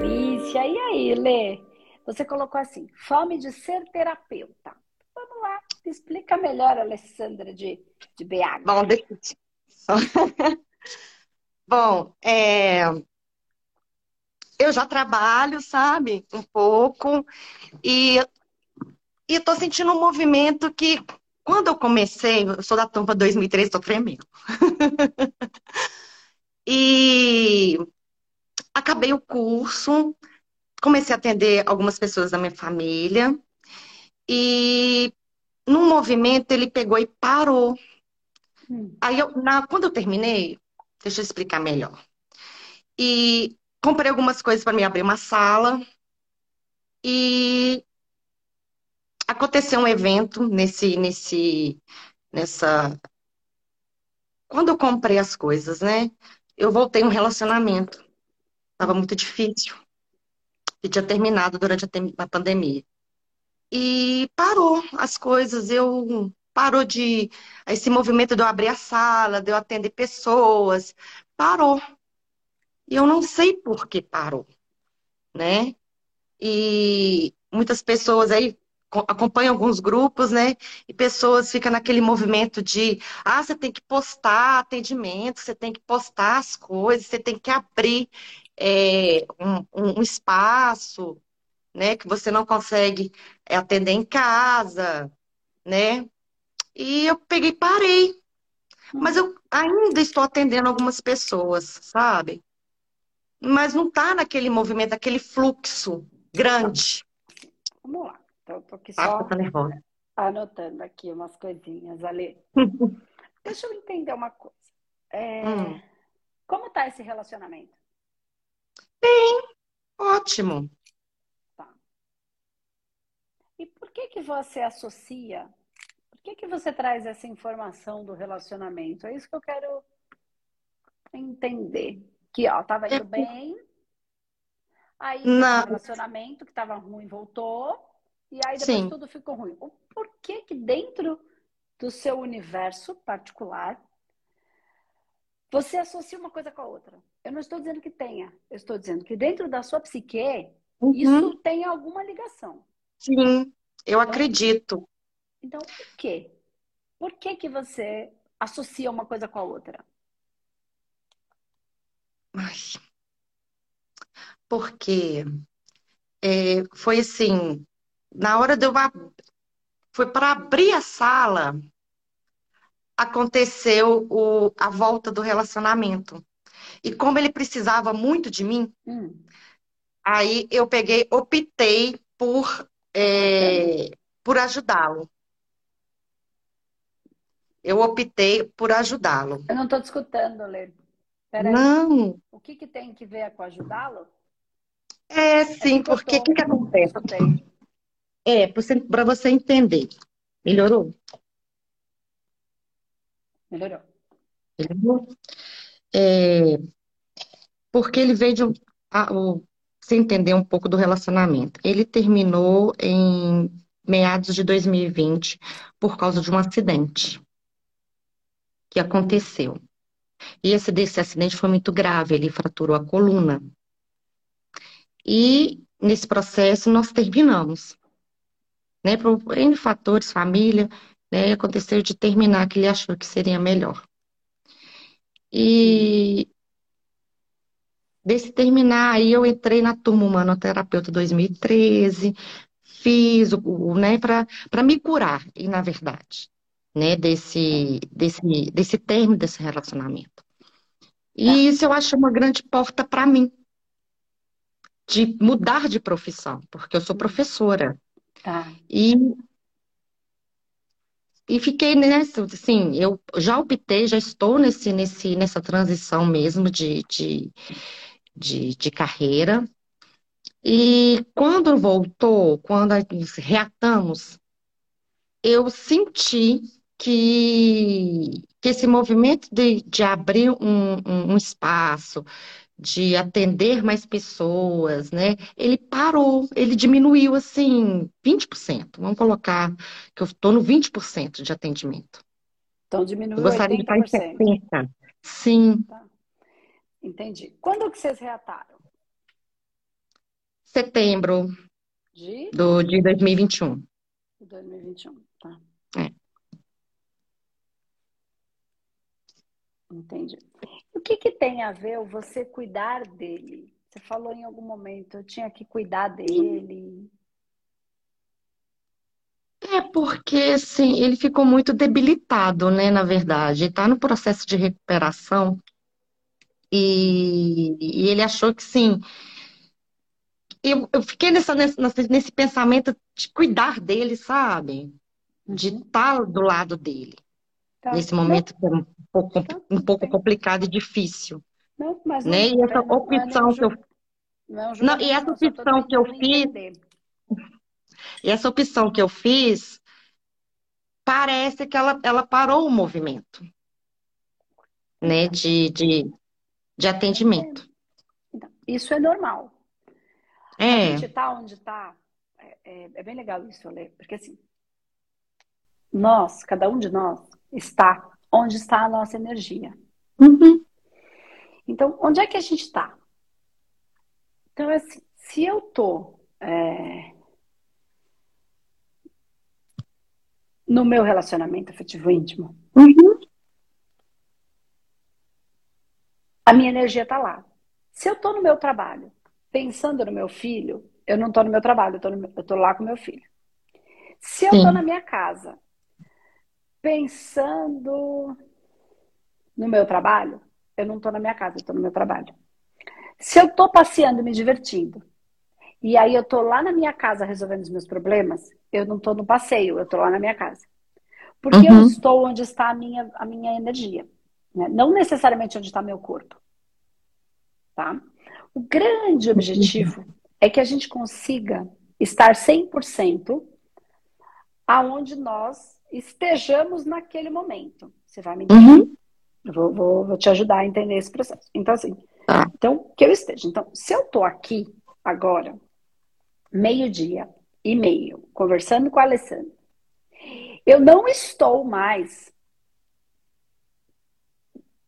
Vícia, e aí, Lê? Você colocou assim, fome de ser terapeuta. Vamos lá, explica melhor, Alessandra de, de BH. Bom, deixa eu... Bom, é... eu já trabalho, sabe, um pouco, e estou sentindo um movimento que, quando eu comecei, eu sou da turma 2003, estou tremendo. e acabei o curso, comecei a atender algumas pessoas da minha família, e num movimento ele pegou e parou. Hum. Aí eu, na, quando eu terminei, deixa eu explicar melhor. E comprei algumas coisas para me abrir uma sala. E aconteceu um evento nesse, nesse, nessa. Quando eu comprei as coisas, né? Eu voltei um relacionamento. Tava muito difícil. E tinha terminado durante a, a pandemia. E parou as coisas, eu parou de esse movimento de eu abrir a sala, de eu atender pessoas, parou. E eu não sei por que parou, né? E muitas pessoas aí acompanham alguns grupos, né? E pessoas ficam naquele movimento de, ah, você tem que postar atendimento, você tem que postar as coisas, você tem que abrir é, um, um espaço, né? Que você não consegue atender em casa, né? E eu peguei parei. Mas eu ainda estou atendendo algumas pessoas, sabe? Mas não está naquele movimento, aquele fluxo grande. Vamos lá. Então, tô aqui só tá nervosa. anotando aqui umas coisinhas ali. Deixa eu entender uma coisa. É... Hum. Como tá esse relacionamento? Bem, ótimo. Tá. E por que que você associa que, que você traz essa informação do relacionamento? É isso que eu quero entender. Que, ó, tava indo é bem, aí o relacionamento que tava ruim voltou, e aí depois Sim. tudo ficou ruim. Por que que dentro do seu universo particular você associa uma coisa com a outra? Eu não estou dizendo que tenha, eu estou dizendo que dentro da sua psique uhum. isso tem alguma ligação. Sim, eu acredito. Então, por quê? Por que, que você associa uma coisa com a outra? Ai. Porque é, foi assim, na hora de eu foi para abrir a sala, aconteceu o, a volta do relacionamento. E como ele precisava muito de mim, hum. aí eu peguei, optei por, é, por ajudá-lo eu optei por ajudá-lo. Eu não estou te escutando, Lê. Não. O que, que tem que ver com ajudá-lo? É, sim, é porque o que, que acontece? É, para você entender. Melhorou? Melhorou. Melhorou? É, porque ele veio de. A, o, você entender um pouco do relacionamento. Ele terminou em meados de 2020 por causa de um acidente que aconteceu. E esse desse acidente foi muito grave, ele fraturou a coluna. E nesse processo nós terminamos. Né, por N fatores, família, né, aconteceu de terminar que ele achou que seria melhor. E desse terminar, aí eu entrei na turma Humanoterapeuta 2013, fiz o, né, para me curar, e na verdade né, desse, desse, desse termo desse relacionamento. E tá. isso eu acho uma grande porta para mim, de mudar de profissão, porque eu sou professora. Tá. E, e fiquei nessa, assim, eu já optei, já estou nesse, nesse, nessa transição mesmo de, de, de, de carreira. E quando voltou, quando reatamos, eu senti que, que esse movimento de, de abrir um, um, um espaço, de atender mais pessoas, né? Ele parou, ele diminuiu assim 20%. Vamos colocar que eu estou no 20% de atendimento. Então diminuiu eu gostaria 80%. de estar em 70%. Sim. Tá. Entendi. Quando que vocês reataram? Setembro de, do, de 2021. 2021, tá. É. Entendi. O que, que tem a ver você cuidar dele? Você falou em algum momento, eu tinha que cuidar dele. É porque, assim, ele ficou muito debilitado, né, na verdade. Está no processo de recuperação. E, e, ele achou que, sim. Eu, eu fiquei nessa, nesse, nesse pensamento de cuidar dele, sabe? De uhum. estar do lado dele. Tá. Nesse momento pouco, tá. um pouco complicado e difícil. Não, mas né? e essa opção que eu. Não, não, e essa opção que eu fiz. E essa opção que eu fiz parece que ela, ela parou o movimento né, de, de, de atendimento. Então, isso é normal. É. A gente está onde está. É, é, é, bem legal isso, Olê, porque assim, nós, cada um de nós, está onde está a nossa energia. Uhum. Então, onde é que a gente está? Então, assim, se eu tô é, no meu relacionamento afetivo íntimo, uhum. a minha energia está lá. Se eu tô no meu trabalho, pensando no meu filho, eu não tô no meu trabalho, eu tô lá com meu filho. Se eu tô na minha casa, pensando no meu trabalho, eu não estou na minha casa, eu estou no meu trabalho. Se eu estou passeando, me divertindo, e aí eu estou lá na minha casa resolvendo os meus problemas, eu não estou no passeio, eu estou lá na minha casa. Porque uhum. eu estou onde está a minha, a minha energia. Né? Não necessariamente onde está meu corpo. Tá? O grande objetivo é que a gente consiga estar 100% aonde nós estejamos naquele momento. Você vai me? Uhum. Eu vou, vou, vou, te ajudar a entender esse processo. Então, assim, ah. então, que eu esteja. Então, se eu tô aqui agora, meio-dia e meio, conversando com a Alessandra, eu não estou mais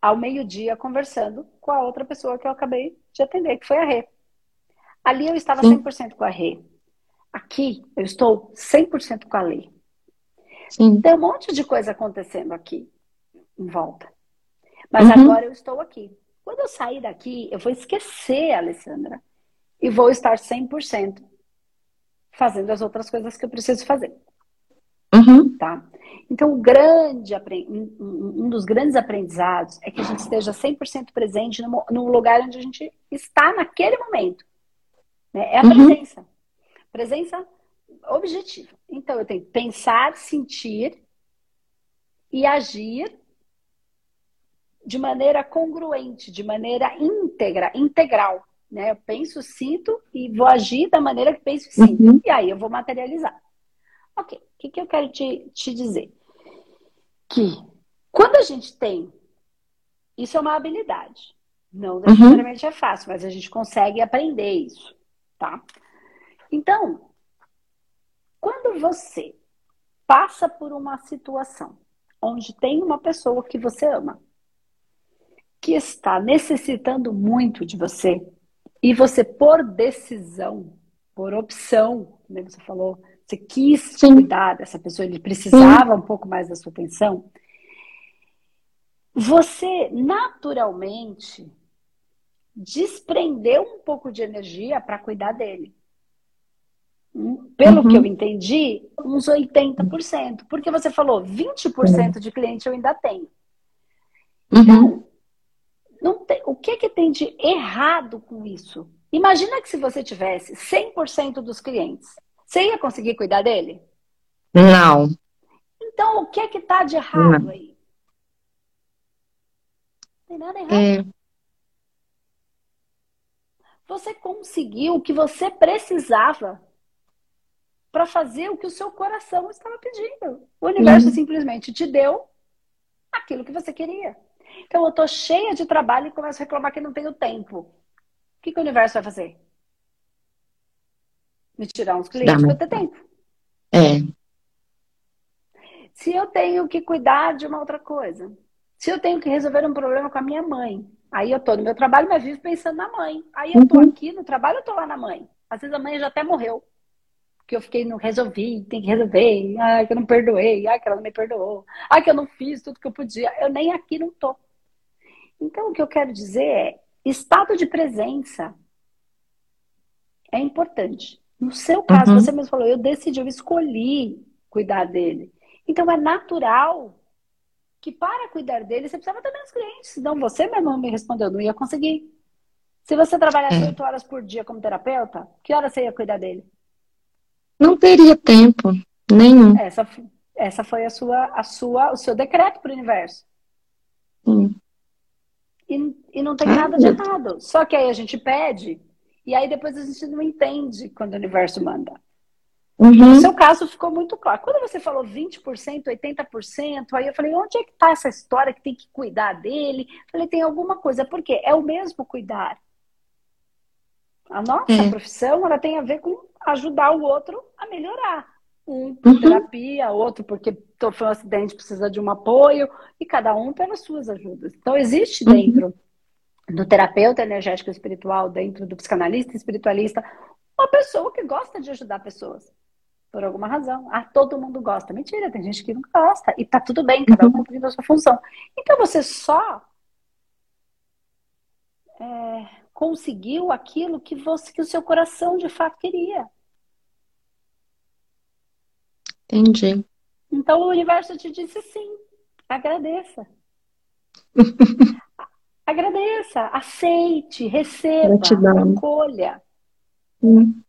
ao meio-dia conversando com a outra pessoa que eu acabei de atender, que foi a Rê. Ali eu estava Sim. 100% com a Rê. Aqui eu estou 100% com a Lei. Sim. Tem um monte de coisa acontecendo aqui em volta. Mas uhum. agora eu estou aqui. Quando eu sair daqui, eu vou esquecer a Alessandra e vou estar 100% fazendo as outras coisas que eu preciso fazer. Uhum. Tá? Então, o grande, um dos grandes aprendizados é que a gente esteja 100% presente no, no lugar onde a gente está naquele momento. Né? É a uhum. presença. Objetiva. Então, eu tenho que pensar, sentir e agir de maneira congruente, de maneira íntegra, integral. Né? Eu penso, sinto e vou agir da maneira que penso e sinto. Uhum. E aí eu vou materializar. Ok, o que, que eu quero te, te dizer? Que quando a gente tem, isso é uma habilidade. Não uhum. necessariamente uhum. é fácil, mas a gente consegue aprender isso, tá? Então, quando você passa por uma situação onde tem uma pessoa que você ama, que está necessitando muito de você, e você, por decisão, por opção, como você falou, você quis Sim. cuidar dessa pessoa, ele precisava Sim. um pouco mais da sua atenção, você naturalmente desprendeu um pouco de energia para cuidar dele pelo uhum. que eu entendi, uns 80%. Porque você falou 20% de cliente eu ainda tenho. Então, uhum. não tem, o que, que tem de errado com isso? Imagina que se você tivesse 100% dos clientes, você ia conseguir cuidar dele? Não. Então, o que que tá de errado não. aí? Não tem nada errado. É. Você conseguiu o que você precisava para fazer o que o seu coração estava pedindo. O universo uhum. simplesmente te deu aquilo que você queria. Então eu tô cheia de trabalho e começo a reclamar que não tenho tempo. que, que o universo vai fazer? Me tirar uns clientes para ter tempo. É. Se eu tenho que cuidar de uma outra coisa, se eu tenho que resolver um problema com a minha mãe, aí eu tô no meu trabalho, mas vivo pensando na mãe. Aí eu tô uhum. aqui no trabalho, eu tô lá na mãe. Às vezes a mãe já até morreu. Que eu fiquei, não resolvi, tem que resolver. Ai, que eu não perdoei. Ai, que ela não me perdoou. Ai, que eu não fiz tudo que eu podia. Eu nem aqui não tô. Então, o que eu quero dizer é, estado de presença é importante. No seu caso, uhum. você mesmo falou, eu decidi, eu escolhi cuidar dele. Então, é natural que para cuidar dele, você precisava ter menos clientes. Senão você mesmo me respondeu, não ia conseguir. Se você trabalhasse é. oito horas por dia como terapeuta, que hora você ia cuidar dele? Não teria tempo nenhum. Essa, essa foi a sua, a sua, o seu decreto para o universo. Sim. E, e não tem ah, nada de errado. Só que aí a gente pede, e aí depois a gente não entende quando o universo manda. Uhum. No seu caso ficou muito claro. Quando você falou 20%, 80%, aí eu falei, onde é que está essa história que tem que cuidar dele? Eu falei, tem alguma coisa, porque é o mesmo cuidar. A nossa é. profissão, ela tem a ver com ajudar o outro a melhorar. Um por uhum. terapia, outro porque foi um acidente, precisa de um apoio, e cada um pelas suas ajudas. Então, existe uhum. dentro uhum. do terapeuta energético espiritual, dentro do psicanalista espiritualista, uma pessoa que gosta de ajudar pessoas por alguma razão. Ah, todo mundo gosta. Mentira, tem gente que não gosta. E tá tudo bem, cada um uhum. cumprindo a sua função. Então você só é, conseguiu aquilo que você que o seu coração de fato queria. Entendi. Então o universo te disse sim. Agradeça. Agradeça, aceite, receba, Gratidão. acolha. Hum.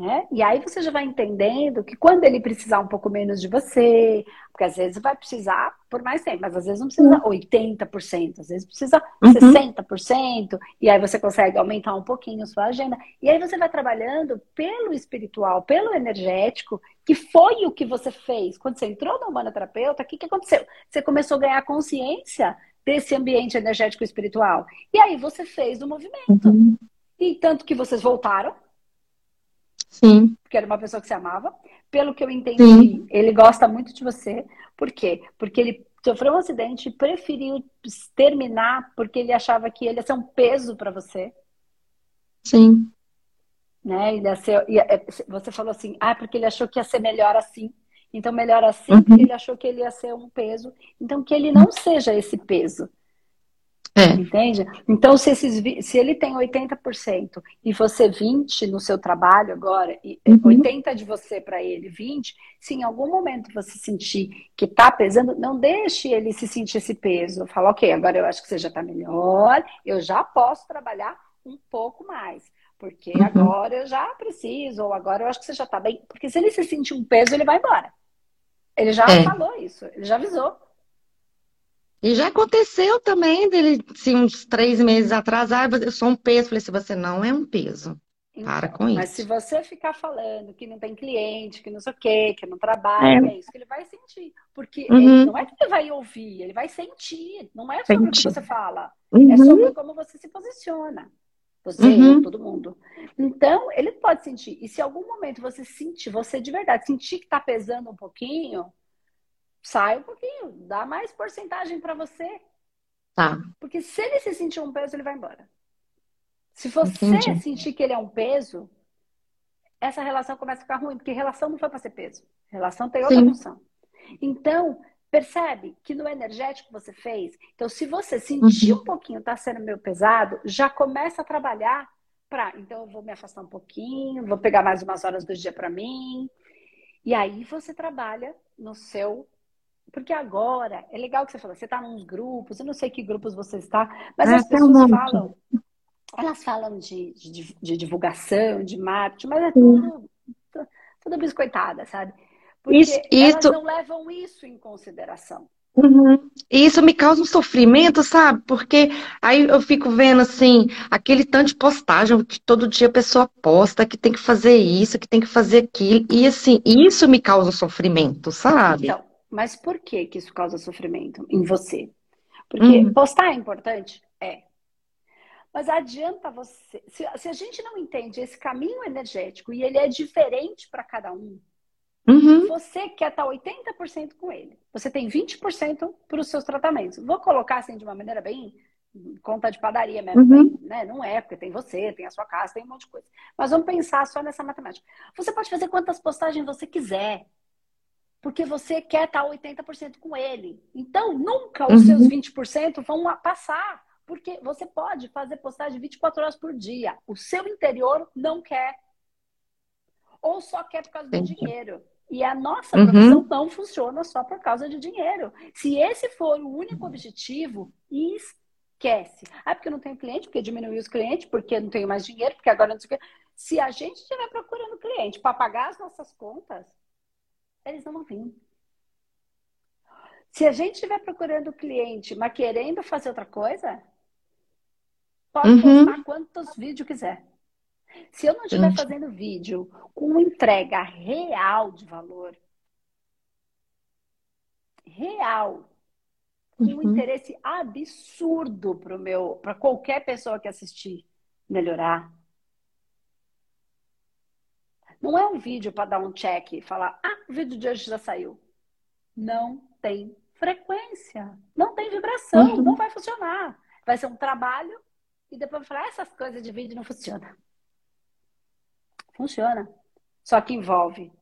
Né? E aí você já vai entendendo que quando ele precisar um pouco menos de você, porque às vezes vai precisar por mais tempo, mas às vezes não precisa 80%, às vezes precisa uhum. 60%, e aí você consegue aumentar um pouquinho a sua agenda. E aí você vai trabalhando pelo espiritual, pelo energético, que foi o que você fez. Quando você entrou no humanoterapeuta, o que, que aconteceu? Você começou a ganhar consciência desse ambiente energético espiritual. E aí você fez o movimento. Uhum. E tanto que vocês voltaram, Sim. Porque era uma pessoa que se amava. Pelo que eu entendi, Sim. ele gosta muito de você. Por quê? Porque ele sofreu um acidente e preferiu terminar porque ele achava que ele ia ser um peso para você. Sim. Né? Ia ser, ia, é, você falou assim, ah, porque ele achou que ia ser melhor assim. Então, melhor assim, uhum. porque ele achou que ele ia ser um peso. Então, que ele não seja esse peso. É. Entende? Então, se, esses, se ele tem 80% e você 20% no seu trabalho agora, e uhum. 80% de você para ele, 20%, se em algum momento você sentir que está pesando, não deixe ele se sentir esse peso. Fala, ok, agora eu acho que você já está melhor, eu já posso trabalhar um pouco mais. Porque uhum. agora eu já preciso, ou agora eu acho que você já está bem. Porque se ele se sentir um peso, ele vai embora. Ele já é. falou isso, ele já avisou. E já aconteceu também dele, assim, uns três meses atrás, ah, eu sou um peso. Falei assim, você não é um peso. Então, Para com mas isso. Mas se você ficar falando que não tem cliente, que não sei o quê, que não trabalha, é, é isso que ele vai sentir. Porque uhum. não é que ele vai ouvir, ele vai sentir. Não é sobre o que você fala. Uhum. É sobre como você se posiciona. Você, uhum. todo mundo. Então, ele pode sentir. E se em algum momento você sentir, você de verdade sentir que está pesando um pouquinho, sai um pouquinho, dá mais porcentagem para você. Tá. Porque se ele se sentir um peso, ele vai embora. Se você Entendi. sentir que ele é um peso, essa relação começa a ficar ruim, porque relação não foi para ser peso. Relação tem outra Sim. função. Então, percebe que no energético você fez. Então, se você sentir uhum. um pouquinho, tá sendo meio pesado, já começa a trabalhar para. Então, eu vou me afastar um pouquinho, vou pegar mais umas horas do dia para mim. E aí você trabalha no seu porque agora, é legal que você falou, você está nos grupos, eu não sei que grupos você está, mas é, as pessoas um falam, elas falam de, de, de, divulgação, de marketing, mas é tudo, tudo biscoitada, sabe? Porque isso, elas não levam isso em consideração. Uhum. E isso me causa um sofrimento, sabe? Porque aí eu fico vendo assim, aquele tanto de postagem que todo dia a pessoa posta, que tem que fazer isso, que tem que fazer aquilo. E assim, isso me causa um sofrimento, sabe? Então, mas por que, que isso causa sofrimento em você? Porque uhum. postar é importante? É. Mas adianta você. Se, se, a gente não entende esse caminho energético e ele é diferente para cada um, uhum. você quer estar 80% com ele. Você tem 20% para os seus tratamentos. Vou colocar assim de uma maneira bem conta de padaria mesmo, uhum. né? Não é, porque tem você, tem a sua casa, tem um monte de coisa. Mas vamos pensar só nessa matemática. Você pode fazer quantas postagens você quiser, porque você quer estar 80% com ele. Então, nunca os uhum. seus 20% vão passar, porque você pode fazer postagem 24 horas por dia. O seu interior não quer. Ou só quer por causa Entendi. do dinheiro. E a nossa uhum. profissão não funciona só por causa de dinheiro. Se esse for o único objetivo, esquece. Ah, porque eu não tenho cliente, porque diminui os clientes, porque não tenho mais dinheiro, porque agora não sei o quê. Se a gente estiver procurando cliente para pagar as nossas contas, eles não vão vir. Se a gente estiver procurando cliente, mas querendo fazer outra coisa, pode uhum. postar quantos vídeos quiser. Se eu não estiver fazendo vídeo com entrega real de valor, real, com um uhum. interesse absurdo para meu, para qualquer pessoa que assistir melhorar. Não é um vídeo para dar um check e falar, ah, o vídeo de hoje já saiu. Não tem frequência, não tem vibração, uhum. não vai funcionar. Vai ser um trabalho e depois falar, ah, essas coisas de vídeo não funcionam. Funciona. Só que envolve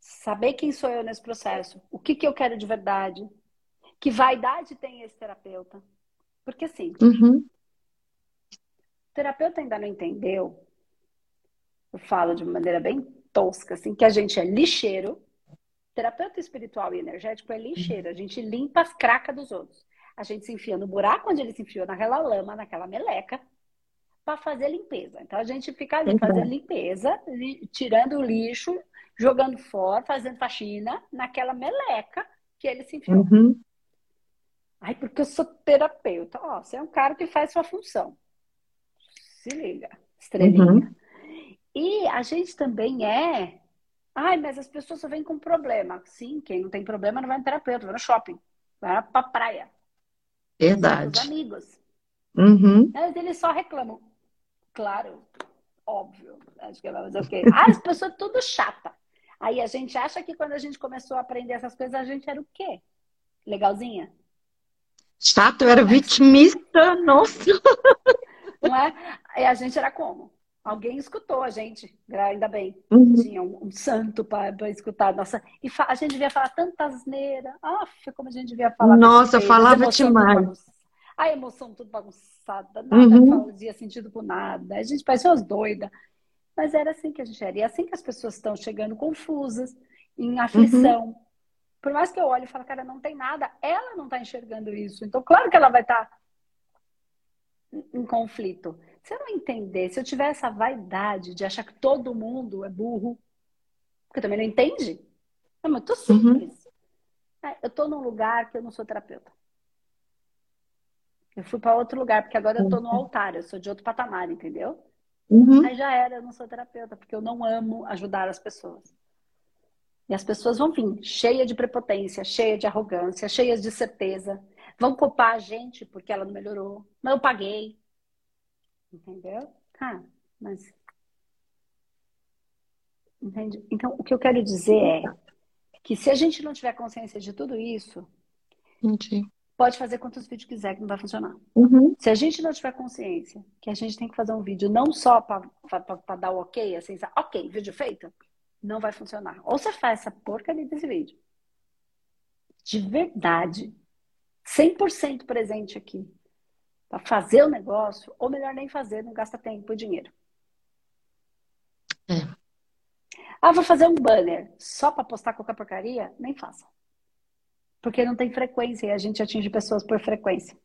saber quem sou eu nesse processo, o que, que eu quero de verdade, que vaidade tem esse terapeuta? Porque assim, uhum. o terapeuta ainda não entendeu, eu falo de maneira bem tosca, assim, que a gente é lixeiro, terapeuta espiritual e energético é lixeiro, a gente limpa as cracas dos outros. A gente se enfia no buraco onde ele se enfiou, naquela lama, naquela meleca, para fazer limpeza. Então a gente fica ali fazendo limpeza, tirando o lixo, jogando fora, fazendo faxina naquela meleca que ele se enfiou. Uhum. Ai, porque eu sou terapeuta. Ó, você é um cara que faz sua função. Se liga, estrelinha. Uhum. E a gente também é. Ai, mas as pessoas só vêm com problema. Sim, quem não tem problema não vai no terapeuta, vai no shopping, vai pra praia. Verdade. Os amigos. Uhum. Mas eles só reclamam. Claro, óbvio. Acho que é mais ok. Ah, as pessoas tudo chata. Aí a gente acha que quando a gente começou a aprender essas coisas, a gente era o quê? Legalzinha? Chato, eu era vitimista, nossa. Não é? E a gente era como? Alguém escutou a gente, ainda bem. Uhum. Tinha um, um santo para escutar. Nossa, e a gente devia falar tanta asneira. Ah, como a gente devia falar. Nossa, eu falava demais. A emoção tudo bagunçada, nada uhum. fazia sentido com nada. A gente parecia umas doidas. Mas era assim que a gente era. E é assim que as pessoas estão chegando confusas, em aflição. Uhum por mais que eu olhe e fale, cara, não tem nada, ela não está enxergando isso. Então, claro que ela vai estar tá em conflito. Se eu não entender, se eu tiver essa vaidade de achar que todo mundo é burro, porque também não entende, é muito uhum. simples. Uhum. eu estou num lugar que eu não sou terapeuta. Eu fui para outro lugar, porque agora eu estou no uhum. altar, eu sou de outro patamar, entendeu? Uhum. Aí já era, eu não sou terapeuta, porque eu não amo ajudar as pessoas. E as pessoas vão vir cheia de prepotência, cheia de arrogância, cheias de certeza. Vão culpar a gente porque ela não melhorou. Mas eu paguei. Entendeu? Ah, mas. Entende? Então, o que eu quero dizer é que se a gente não tiver consciência de tudo isso, Entendi. pode fazer quantos vídeos quiser que não vai funcionar. Uhum. Se a gente não tiver consciência que a gente tem que fazer um vídeo não só para dar o ok, assim, ok, vídeo feito, não vai funcionar. Ou você faz essa porcaria desse vídeo. De verdade. 100% presente aqui. Para fazer o negócio, ou melhor nem fazer, não gasta tempo e dinheiro. É. Ah, vou fazer um banner só para postar qualquer porcaria? Nem faça. Porque não tem frequência e a gente atinge pessoas por frequência.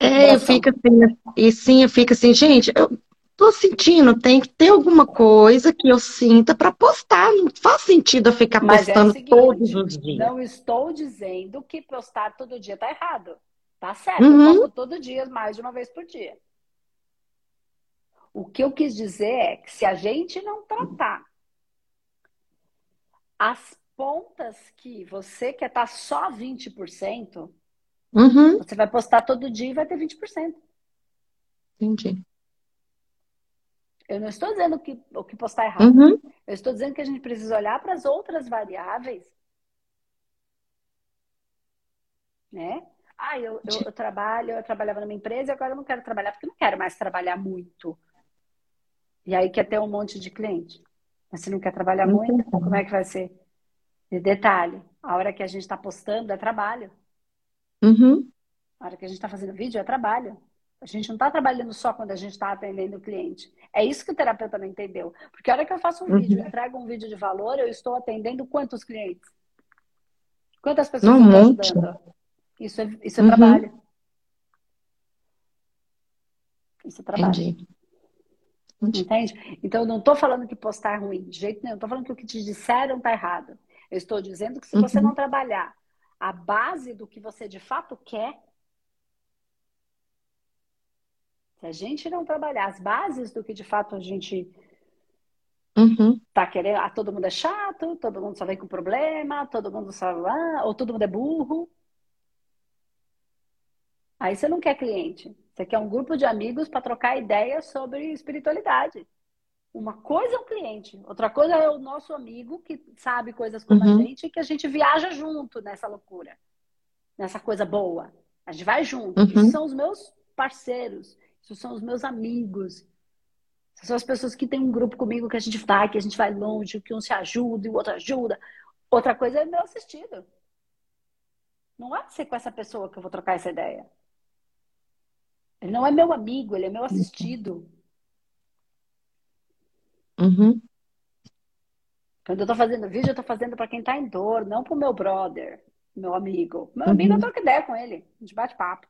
É, eu fico assim, e sim, eu fico assim, gente, eu, tô sentindo, tem que ter alguma coisa que eu sinta para postar. Não faz sentido eu ficar Mas é postando é seguinte, todos os dias. Não estou dizendo que postar todo dia tá errado. Tá certo, uhum. eu posto todo dia, mais de uma vez por dia. O que eu quis dizer é que se a gente não tratar as pontas que você quer estar tá só 20%, uhum. você vai postar todo dia e vai ter 20%. Entendi. Eu não estou dizendo que, o que postar errado. Uhum. Eu estou dizendo que a gente precisa olhar para as outras variáveis. Né? Ah, eu, eu, eu, trabalho, eu trabalhava numa empresa e agora eu não quero trabalhar porque eu não quero mais trabalhar muito. E aí quer ter um monte de cliente. Mas se não quer trabalhar muito, como é que vai ser? E detalhe, a hora que a gente está postando é trabalho. Uhum. A hora que a gente está fazendo vídeo é trabalho. A gente não está trabalhando só quando a gente está atendendo o cliente. É isso que o terapeuta não entendeu. Porque a hora que eu faço um uhum. vídeo, entrego um vídeo de valor, eu estou atendendo quantos clientes? Quantas pessoas eu estou ajudando? Isso é, isso é uhum. trabalho. Isso é trabalho. Entendi. Entende? Então, eu não estou falando que postar é ruim, de jeito nenhum. Estou falando que o que te disseram está errado. Eu estou dizendo que se você não uhum. trabalhar a base do que você de fato quer, se a gente não trabalhar as bases do que de fato a gente uhum. tá querendo, ah, todo mundo é chato, todo mundo só vem com problema, todo mundo só, ah, ou todo mundo é burro. Aí você não quer cliente. Você quer um grupo de amigos para trocar ideias sobre espiritualidade. Uma coisa é um cliente, outra coisa é o nosso amigo que sabe coisas como uhum. a gente e que a gente viaja junto nessa loucura, nessa coisa boa. A gente vai junto. Uhum. Isso são os meus parceiros, isso são os meus amigos. São as pessoas que têm um grupo comigo que a gente vai, que a gente vai longe, que um se ajuda e o outro ajuda. Outra coisa é meu assistido. Não é ser com essa pessoa que eu vou trocar essa ideia. Ele não é meu amigo, ele é meu assistido. Uhum. Quando eu tô fazendo vídeo, eu tô fazendo para quem tá em dor, não pro meu brother, meu amigo. Meu amigo, uhum. eu troco ideia com ele. A gente bate papo.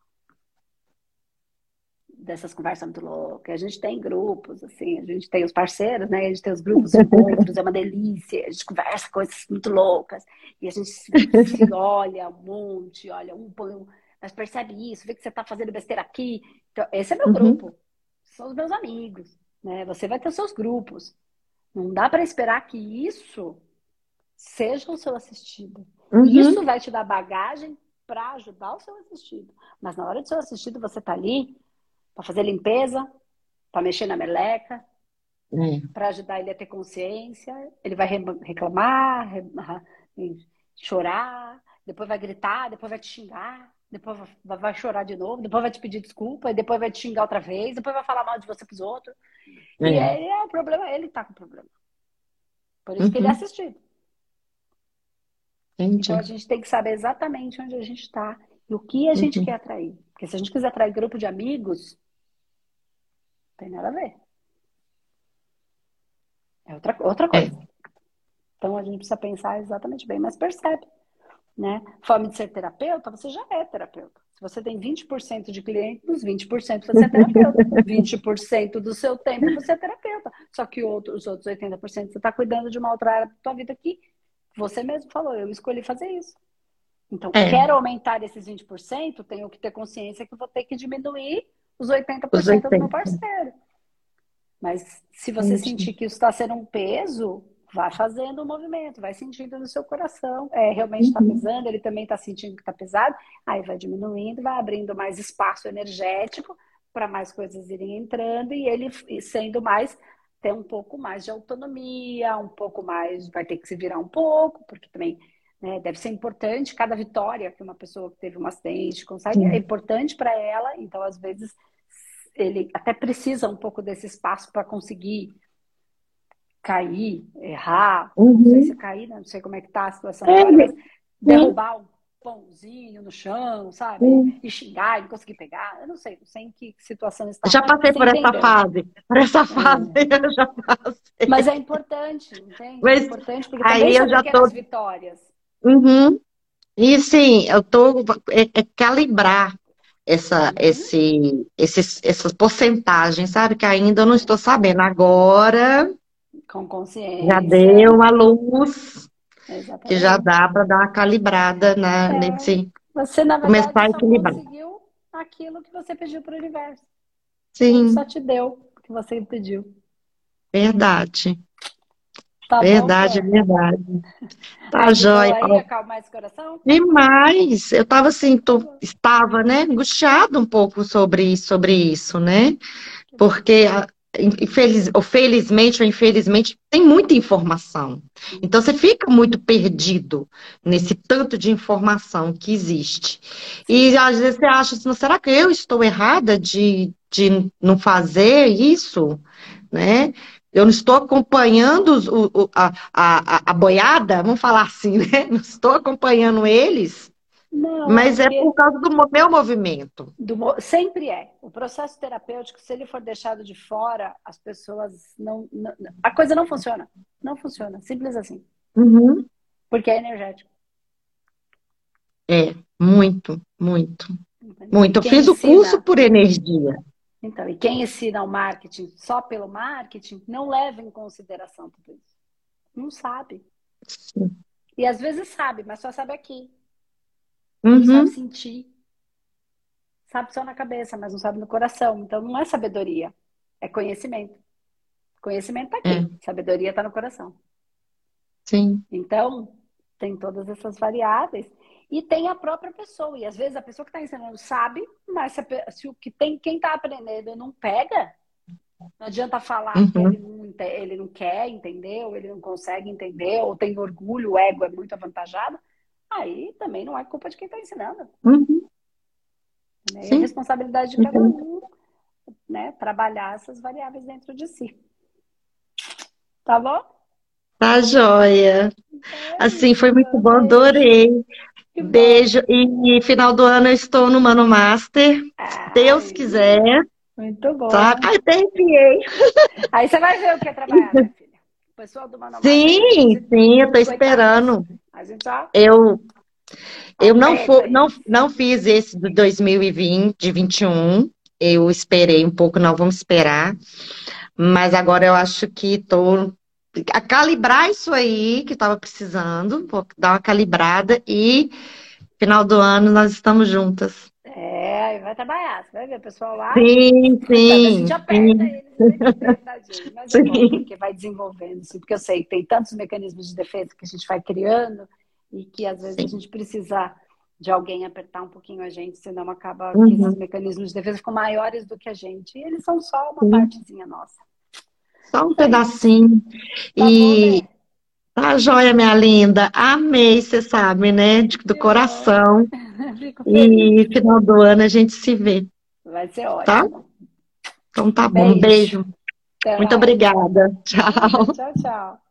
Dessas conversas muito loucas. A gente tem grupos, assim, a gente tem os parceiros, né? A gente tem os grupos encontros, é uma delícia. A gente conversa coisas muito loucas. E a gente se, se olha um monte, olha um põe um mas percebe isso, vê que você está fazendo besteira aqui. Então, esse é meu uhum. grupo, são os meus amigos, né? Você vai ter os seus grupos. Não dá para esperar que isso seja o seu assistido. Uhum. Isso vai te dar bagagem para ajudar o seu assistido. Mas na hora do seu assistido, você tá ali para fazer limpeza, para mexer na meleca, é. para ajudar ele a ter consciência. Ele vai reclamar, chorar, depois vai gritar, depois vai te xingar depois vai chorar de novo, depois vai te pedir desculpa, depois vai te xingar outra vez, depois vai falar mal de você pros outros. É. E aí é o problema, ele tá com problema. Por isso uhum. que ele é uhum. assistido. Entendi. Então a gente tem que saber exatamente onde a gente está e o que a gente uhum. quer atrair. Porque se a gente quiser atrair grupo de amigos, não tem nada a ver. É outra, outra é. coisa. É. Então a gente precisa pensar exatamente bem, mas percebe né? Forma de ser terapeuta, você já é terapeuta. Se você tem 20% de clientes, nos 20% você é terapeuta. 20% do seu tempo você é terapeuta. Só que outros, os outros 80% você está cuidando de uma outra área da sua vida que você mesmo falou, eu escolhi fazer isso. Então, é. quero aumentar esses 20%, tenho que ter consciência que vou ter que diminuir os 80%, os 80%. do meu parceiro. Mas se você Entendi. sentir que isso está sendo um peso, Vai fazendo o movimento, vai sentindo no seu coração. É, realmente está uhum. pesando, ele também está sentindo que está pesado. Aí vai diminuindo, vai abrindo mais espaço energético para mais coisas irem entrando e ele sendo mais ter um pouco mais de autonomia, um pouco mais, vai ter que se virar um pouco, porque também né, deve ser importante cada vitória que uma pessoa que teve um acidente consegue, é importante para ela, então às vezes ele até precisa um pouco desse espaço para conseguir cair, errar, uhum. não sei se cair, né? não sei como é que tá a situação é, agora, mas derrubar um pãozinho no chão, sabe? Uhum. E xingar e não conseguir pegar. Eu não sei, não sei em que situação está. Já passei por essa fase. Por essa fase é. eu já passei. Mas é importante, entende? Mas, é importante porque aí eu já tô... vitórias. Uhum. E sim, eu tô é, é calibrar essa, uhum. esse, esse, essas porcentagens, sabe? Que ainda eu não estou sabendo. Agora com consciência. Já deu uma luz Exatamente. que já dá para dar uma calibrada na, é. nesse. Você, na verdade, começar a equilibrar. conseguiu aquilo que você pediu para o universo. Sim. Só te deu o que você pediu. Verdade. Tá verdade, bom, verdade. Tá jóia. Aí, acalmar esse coração? Demais. Eu tava assim, tô, estava, né, angustiada um pouco sobre, sobre isso, né? Porque infeliz, ou felizmente ou infelizmente, tem muita informação. Então você fica muito perdido nesse tanto de informação que existe. E às vezes você acha assim, será que eu estou errada de, de não fazer isso? Né? Eu não estou acompanhando o, a, a, a boiada, vamos falar assim, né? Não estou acompanhando eles. Não, Mas é por causa do meu movimento. Do, sempre é. O processo terapêutico, se ele for deixado de fora, as pessoas não, não a coisa não funciona. Não funciona. Simples assim. Uhum. Porque é energético. É, muito, muito. Muito. Eu fiz ensina... o curso por energia. Então, e quem ensina o marketing só pelo marketing, não leva em consideração tudo isso. Não sabe. Sim. E às vezes sabe, mas só sabe aqui. Uhum. Não sabe sentir. Sabe só na cabeça, mas não sabe no coração. Então não é sabedoria, é conhecimento. Conhecimento tá aqui, é. sabedoria tá no coração. Sim. Então, tem todas essas variáveis. E tem a própria pessoa. E às vezes a pessoa que está ensinando sabe, mas se, a, se, o que tem, quem está aprendendo não pega, não adianta falar uhum. que ele não, ele não quer, entendeu? Ele não consegue entender, ou tem orgulho, o ego é muito avantajado aí também não é culpa de quem está ensinando. Uhum. Né? É responsabilidade de cada um, né? Trabalhar essas variáveis dentro de si. Tá bom? Tá joia. É assim, foi muito bom, adorei. Beijo. E, final do ano eu estou no Mano Master. Ai, Deus quiser. Muito bom. Tá? Ai, arrepiei. Aí você vai ver o que é trabalhar, pessoal do Master. Sim, sim, eu tô esperando. A gente já... Eu, eu não, for, não, não fiz esse do 2020, de 21. Eu esperei um pouco, não vamos esperar. Mas agora eu acho que estou a calibrar isso aí que estava precisando, vou dar uma calibrada e final do ano nós estamos juntas. É, vai trabalhar, você vai ver o pessoal lá. Sim, sim. A gente aperta sim. eles, mas é bom, porque vai desenvolvendo, assim, porque eu sei que tem tantos mecanismos de defesa que a gente vai criando e que às vezes sim. a gente precisa de alguém apertar um pouquinho a gente, senão acaba uhum. que esses mecanismos de defesa ficam maiores do que a gente. E eles são só uma sim. partezinha nossa. Só um pedacinho. Tá e. Bom, né? Tá joia, minha linda. Amei, você sabe, né? Do coração. e final do ano a gente se vê. Vai ser ótimo. Tá? Então tá bom. Beijo. Beijo. Muito obrigada. Tchau. Tchau, tchau.